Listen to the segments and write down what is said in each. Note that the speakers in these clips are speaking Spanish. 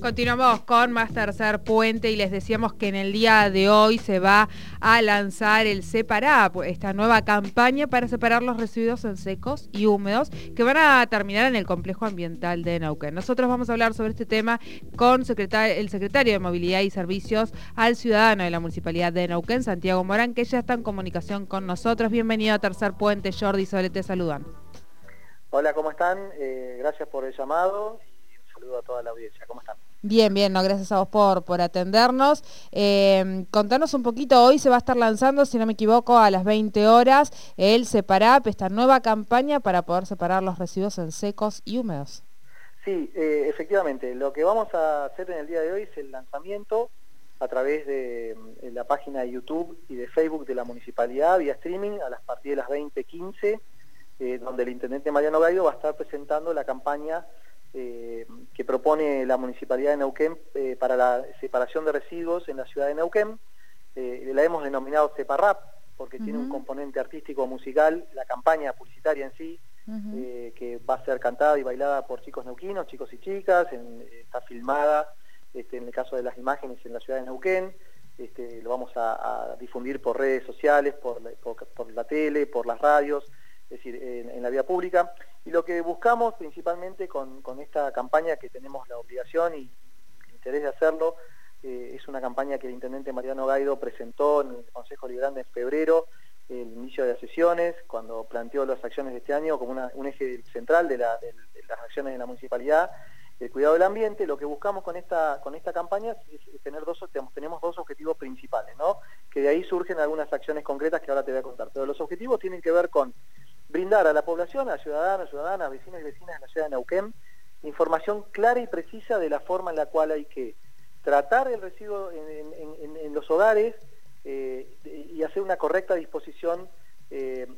Continuamos con más tercer puente y les decíamos que en el día de hoy se va a lanzar el Separá, esta nueva campaña para separar los residuos en secos y húmedos que van a terminar en el complejo ambiental de Neuquén. Nosotros vamos a hablar sobre este tema con el secretario de Movilidad y Servicios al ciudadano de la Municipalidad de Neuquén, Santiago Morán, que ya está en comunicación con nosotros. Bienvenido a Tercer Puente, Jordi y Sobre te saludan. Hola, ¿cómo están? Eh, gracias por el llamado y un saludo a toda la audiencia. ¿Cómo están? Bien, bien, no, gracias a vos por, por atendernos. Eh, contanos un poquito, hoy se va a estar lanzando, si no me equivoco, a las 20 horas el Separap, esta nueva campaña para poder separar los residuos en secos y húmedos. Sí, eh, efectivamente, lo que vamos a hacer en el día de hoy es el lanzamiento a través de, la página de YouTube y de Facebook de la Municipalidad vía streaming a las partir de las 20.15, eh, donde el Intendente Mariano Gaido va a estar presentando la campaña eh, que propone la Municipalidad de Neuquén eh, para la separación de residuos en la ciudad de Neuquén. Eh, la hemos denominado Separrap porque tiene un componente artístico musical, la campaña publicitaria en sí, que va a ser cantada y bailada por chicos neuquinos, chicos y chicas, está filmada este, en el caso de las imágenes en la ciudad de Neuquén. Este, lo vamos a, difundir por redes sociales, por la tele, por las radios, es decir, en, la vía pública. Y lo que buscamos principalmente con, esta campaña que tenemos la obligación y el interés de hacerlo, eh, es una campaña que el Intendente Mariano Gaido presentó en el Consejo Liberal en febrero, el inicio de las sesiones, cuando planteó las acciones de este año como un eje central de, las acciones de la municipalidad, el cuidado del ambiente. Lo que buscamos con esta, con esta campaña es, tener dos, tenemos dos objetivos principales, ¿no? que de ahí surgen algunas acciones concretas que ahora te voy a contar. Pero los objetivos tienen que ver con brindar a la población, a ciudadanos, ciudadanas, vecinos y vecinas de la ciudad de Neuquén, información clara y precisa de la forma en la cual hay que tratar el residuo en, los hogares eh, y hacer una correcta disposición, eh,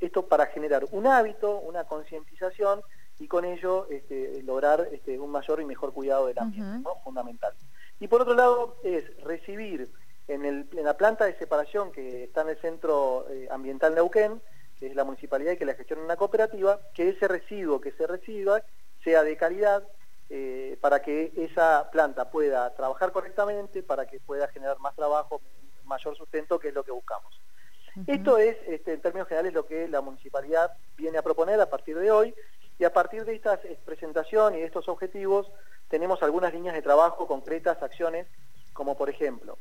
esto, para generar un hábito, una concientización y con ello este, lograr este, un mayor y mejor cuidado del ambiente, fundamental. Y por otro lado es recibir en, la planta de separación que está en el centro eh, ambiental Neuquén, que es la municipalidad y que la gestiona una cooperativa, que ese residuo que se reciba sea de calidad eh, para que esa planta pueda trabajar correctamente, para que pueda generar más trabajo, mayor sustento, que es lo que buscamos. Esto es, este, en términos generales, lo que la municipalidad viene a proponer a partir de hoy, y a partir de esta presentación y de estos objetivos, tenemos algunas líneas de trabajo concretas, acciones, como por ejemplo,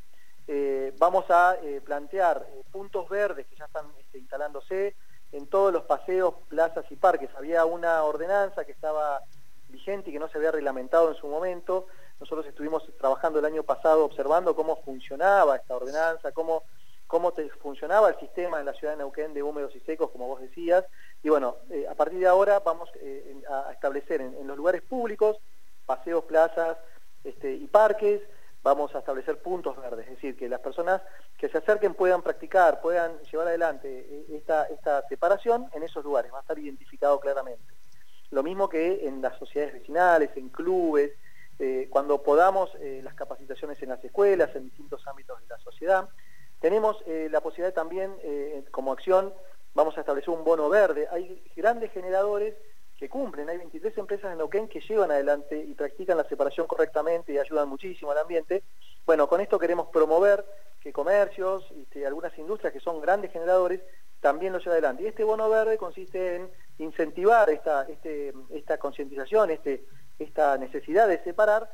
eh, vamos a eh, plantear puntos verdes que ya están este, instalándose, en todos los paseos, plazas y parques. Había una ordenanza que estaba vigente y que no se había reglamentado en su momento. Nosotros estuvimos trabajando el año pasado observando cómo funcionaba esta ordenanza, cómo, cómo funcionaba el sistema en la ciudad de Neuquén de húmedos y secos, como vos decías. Y bueno, eh, a partir de ahora vamos eh, a establecer en, los lugares públicos, paseos, plazas este, y parques, vamos a establecer puntos verdes, es decir, que las personas que se acerquen puedan practicar, puedan llevar adelante eh, esta, esta separación en esos lugares, va a estar identificado claramente. Lo mismo que en las sociedades vecinales, en clubes, eh, cuando podamos eh, las capacitaciones en las escuelas, en distintos ámbitos de la sociedad. Tenemos la posibilidad también, como acción, vamos a establecer un bono verde. Hay grandes generadores que cumplen. Hay 23 empresas en Neuquén que llevan adelante y practican la separación correctamente y ayudan muchísimo al ambiente. Bueno, con esto queremos promover que comercios este, algunas industrias que son grandes generadores también lo lleven adelante. Y este bono verde consiste en incentivar esta, este, esta concientización, este, esta necesidad de separar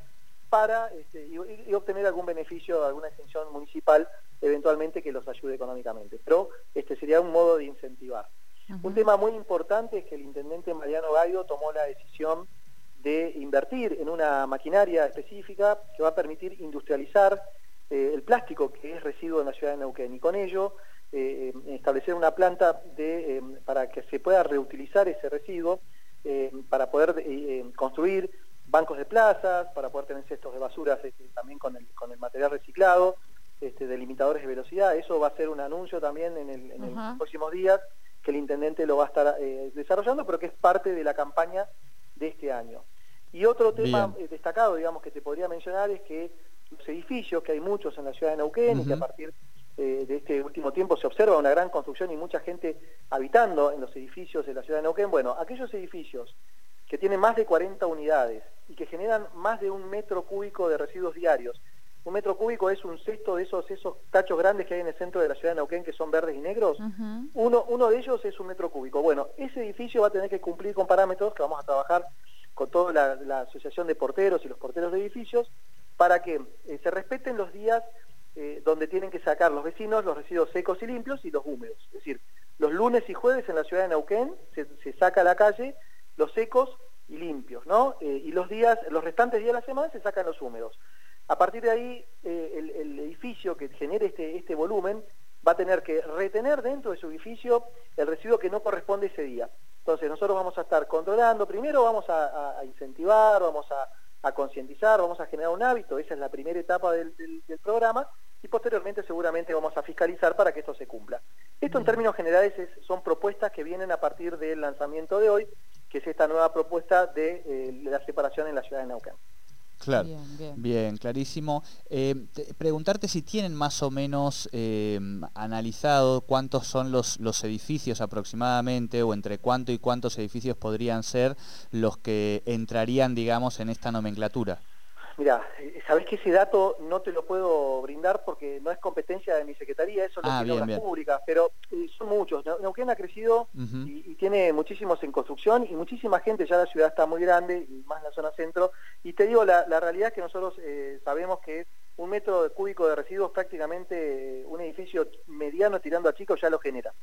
para este, y, obtener algún beneficio, alguna extensión municipal eventualmente que los ayude económicamente. Pero este sería un modo de incentivar. Un tema muy importante es que el intendente Mariano Gallo tomó la decisión de invertir en una maquinaria específica que va a permitir industrializar eh, el plástico que es residuo en la ciudad de Neuquén. Y con ello eh, establecer una planta de, eh, para que se pueda reutilizar ese residuo, para poder construir bancos de plazas, para poder tener cestos de basuras este, también con el, con el material reciclado, este, delimitadores de velocidad. Eso va a ser un anuncio también en, en los próximos días que el intendente lo va a estar eh, desarrollando, pero que es parte de la campaña de este año. Y otro tema eh, destacado, digamos, que te podría mencionar es que los edificios, que hay muchos en la ciudad de Neuquén y que a partir eh, de este último tiempo se observa una gran construcción y mucha gente habitando en los edificios de la ciudad de Neuquén, bueno, aquellos edificios que tiene más de 40 unidades y que generan más de un metro cúbico de residuos diarios. Un metro cúbico es un cesto de esos, esos tachos grandes que hay en el centro de la ciudad de Neuquén que son verdes y negros. uno, uno de ellos es un metro cúbico. Bueno, ese edificio va a tener que cumplir con parámetros que vamos a trabajar con toda la, Asociación de Porteros y los porteros de edificios para que eh, se respeten los días eh, donde tienen que sacar los vecinos los residuos secos y limpios y los húmedos. Es decir, los lunes y jueves en la ciudad de Neuquén se, saca a la calle los secos y limpios, ¿no? Eh, y los días, los restantes días de la semana se sacan los húmedos. A partir de ahí, eh, el, edificio que genere este, este volumen va a tener que retener dentro de su edificio el residuo que no corresponde ese día. Entonces nosotros vamos a estar controlando, primero vamos a, incentivar, vamos a, concientizar, vamos a generar un hábito, esa es la primera etapa del, programa, y posteriormente seguramente vamos a fiscalizar para que esto se cumpla. Esto en términos generales son propuestas que vienen a partir del lanzamiento de hoy, que es esta nueva propuesta de eh, la separación en la ciudad de Neuquén. Claro, bien, clarísimo. Eh, preguntarte si tienen más o menos eh, analizado cuántos son los, los edificios aproximadamente o entre cuánto y cuántos edificios podrían ser los que entrarían, digamos, en esta nomenclatura. Mira, eh, sabés que ese dato no te lo puedo brindar porque no es competencia de mi secretaría, eso lo ah, tiene Obras Públicas, pero eh, son muchos. Neuquén ha crecido y, tiene muchísimos en construcción y muchísima gente, ya la ciudad está muy grande y más en la zona centro. Y te digo, la, realidad es que nosotros eh, sabemos que un metro cúbico de residuos prácticamente un edificio mediano tirando a chico ya lo genera.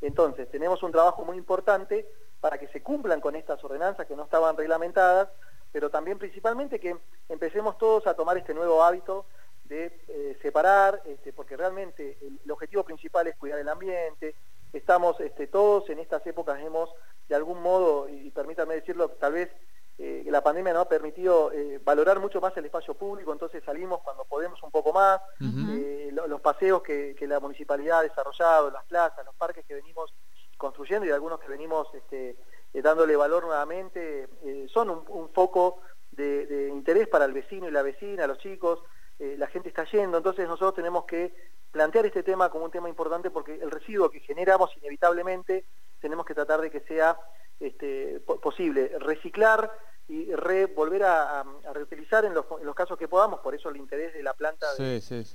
Entonces, tenemos un trabajo muy importante para que se cumplan con estas ordenanzas que no estaban reglamentadas, pero también principalmente que empecemos todos a tomar este nuevo hábito de eh, separar, este, porque realmente el, objetivo principal es cuidar el ambiente, estamos este, todos en estas épocas hemos de algún modo, y, permítanme decirlo, tal vez eh, la pandemia nos ha permitido eh, valorar mucho más el espacio público, entonces salimos cuando podemos un poco más, los paseos que, la municipalidad ha desarrollado, las plazas, los parques que venimos construyendo y algunos que venimos este, eh, dándole valor nuevamente, eh, son un, foco de, interés para el vecino y la vecina, los chicos, eh, la gente está yendo, entonces nosotros tenemos que plantear este tema como un tema importante porque el residuo que generamos inevitablemente tenemos que tratar de que sea este, posible reciclar y volver a, reutilizar en los, casos que podamos, por eso el interés de la planta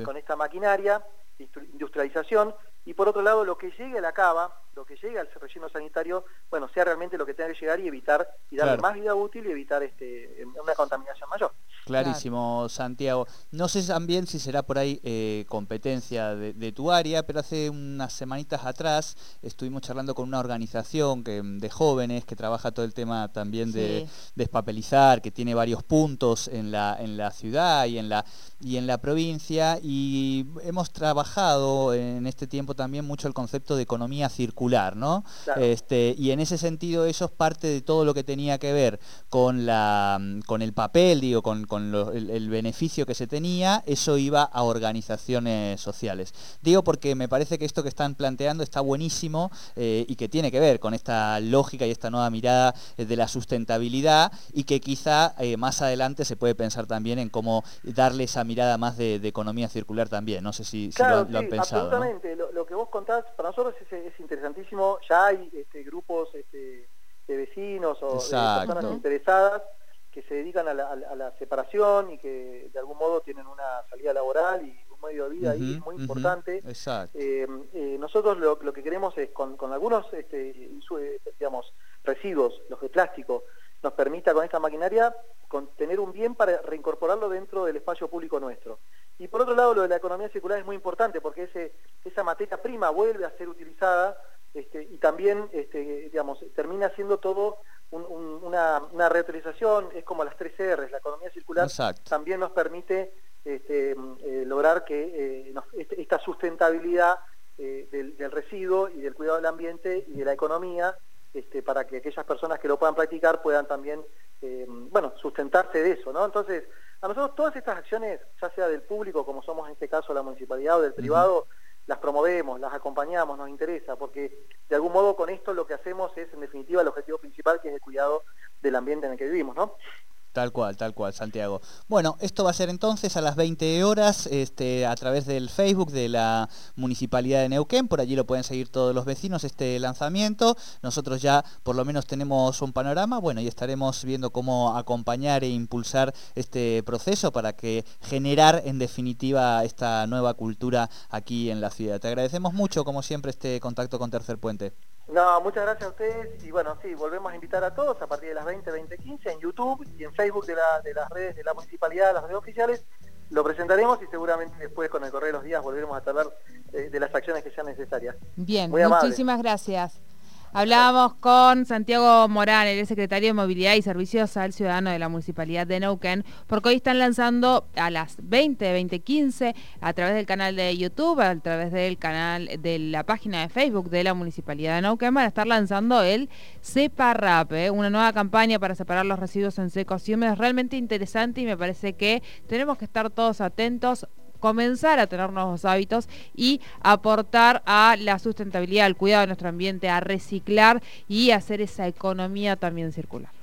con esta maquinaria, industrialización, y por otro lado lo que llegue a la cava, lo que llegue al relleno sanitario, bueno, sea realmente lo que tenga que llegar y evitar, y darle más vida útil y evitar este, una contaminación mayor. Clarísimo, Santiago. No sé también si será por ahí eh, competencia de, tu área, pero hace unas semanitas atrás estuvimos charlando con una organización que, de jóvenes que trabaja todo el tema también de despapelizar, que tiene varios puntos en la, en la ciudad y en la, y en la provincia, y hemos trabajado en este tiempo también mucho el concepto de economía circular, ¿no? Este, y en ese sentido eso es parte de todo lo que tenía que ver con, la, con el papel, digo, con el, beneficio que se tenía, eso iba a organizaciones sociales. Digo porque me parece que esto que están planteando está buenísimo eh, y que tiene que ver con esta lógica y esta nueva mirada eh, de la sustentabilidad y que quizá eh, más adelante se puede pensar también en cómo darle esa mirada más de, economía circular también. No sé si, lo, han pensado. Absolutamente. Lo, que vos contás, para nosotros es, interesantísimo. Ya hay este, grupos este, de vecinos o de personas interesadas que se dedican a la, separación y que de algún modo tienen una salida laboral y un medio de vida ahí muy importante. Eh, eh, nosotros lo, que queremos es, con, algunos este, digamos, residuos, los de plástico, nos permita con esta maquinaria tener un bien para reincorporarlo dentro del espacio público nuestro. Y por otro lado, lo de la economía circular es muy importante porque ese, esa materia prima vuelve a ser utilizada este, y también este, digamos, termina siendo todo una, una, reutilización, es como las tres R's, la economía circular también nos permite este, eh, lograr que eh, este, esta sustentabilidad eh, del, residuo y del cuidado del ambiente y de la economía este, para que aquellas personas que lo puedan practicar puedan también bueno, sustentarse de eso. ¿no? Entonces, a nosotros todas estas acciones, ya sea del público, como somos en este caso la municipalidad o del privado, las promovemos, las acompañamos, nos interesa, porque de algún modo con esto lo que hacemos es en definitiva el objetivo principal que es el cuidado del ambiente en el que vivimos, ¿no? Tal cual, tal cual, Santiago. Bueno, esto va a ser entonces a las 20 horas este, a través del Facebook de la Municipalidad de Neuquén. Por allí lo pueden seguir todos los vecinos este lanzamiento. Nosotros ya por lo menos tenemos un panorama. Bueno, y estaremos viendo cómo acompañar e impulsar este proceso para que generar en definitiva esta nueva cultura aquí en la ciudad. Te agradecemos mucho, como siempre, este contacto con Tercer Puente. No, muchas gracias a ustedes y bueno, sí, volvemos a invitar a todos a partir de las 20, 20, 15 en YouTube y en Facebook de, las redes de la municipalidad, las redes oficiales, lo presentaremos y seguramente después con el correo de los días volveremos a hablar eh, de las acciones que sean necesarias. Bien, muchísimas gracias. Hablábamos con Santiago Morán, el secretario de Movilidad y Servicios al Ciudadano de la Municipalidad de Neuquén, porque hoy están lanzando a las 20, 20, 15, a través del canal de YouTube, a través del canal de la página de Facebook de la Municipalidad de Neuquén, van a estar lanzando el Separap, ¿eh? una nueva campaña para separar los residuos en secos y húmedos, realmente interesante y me parece que tenemos que estar todos atentos comenzar a tener nuevos hábitos y aportar a la sustentabilidad, al cuidado de nuestro ambiente, a reciclar y hacer esa economía también circular.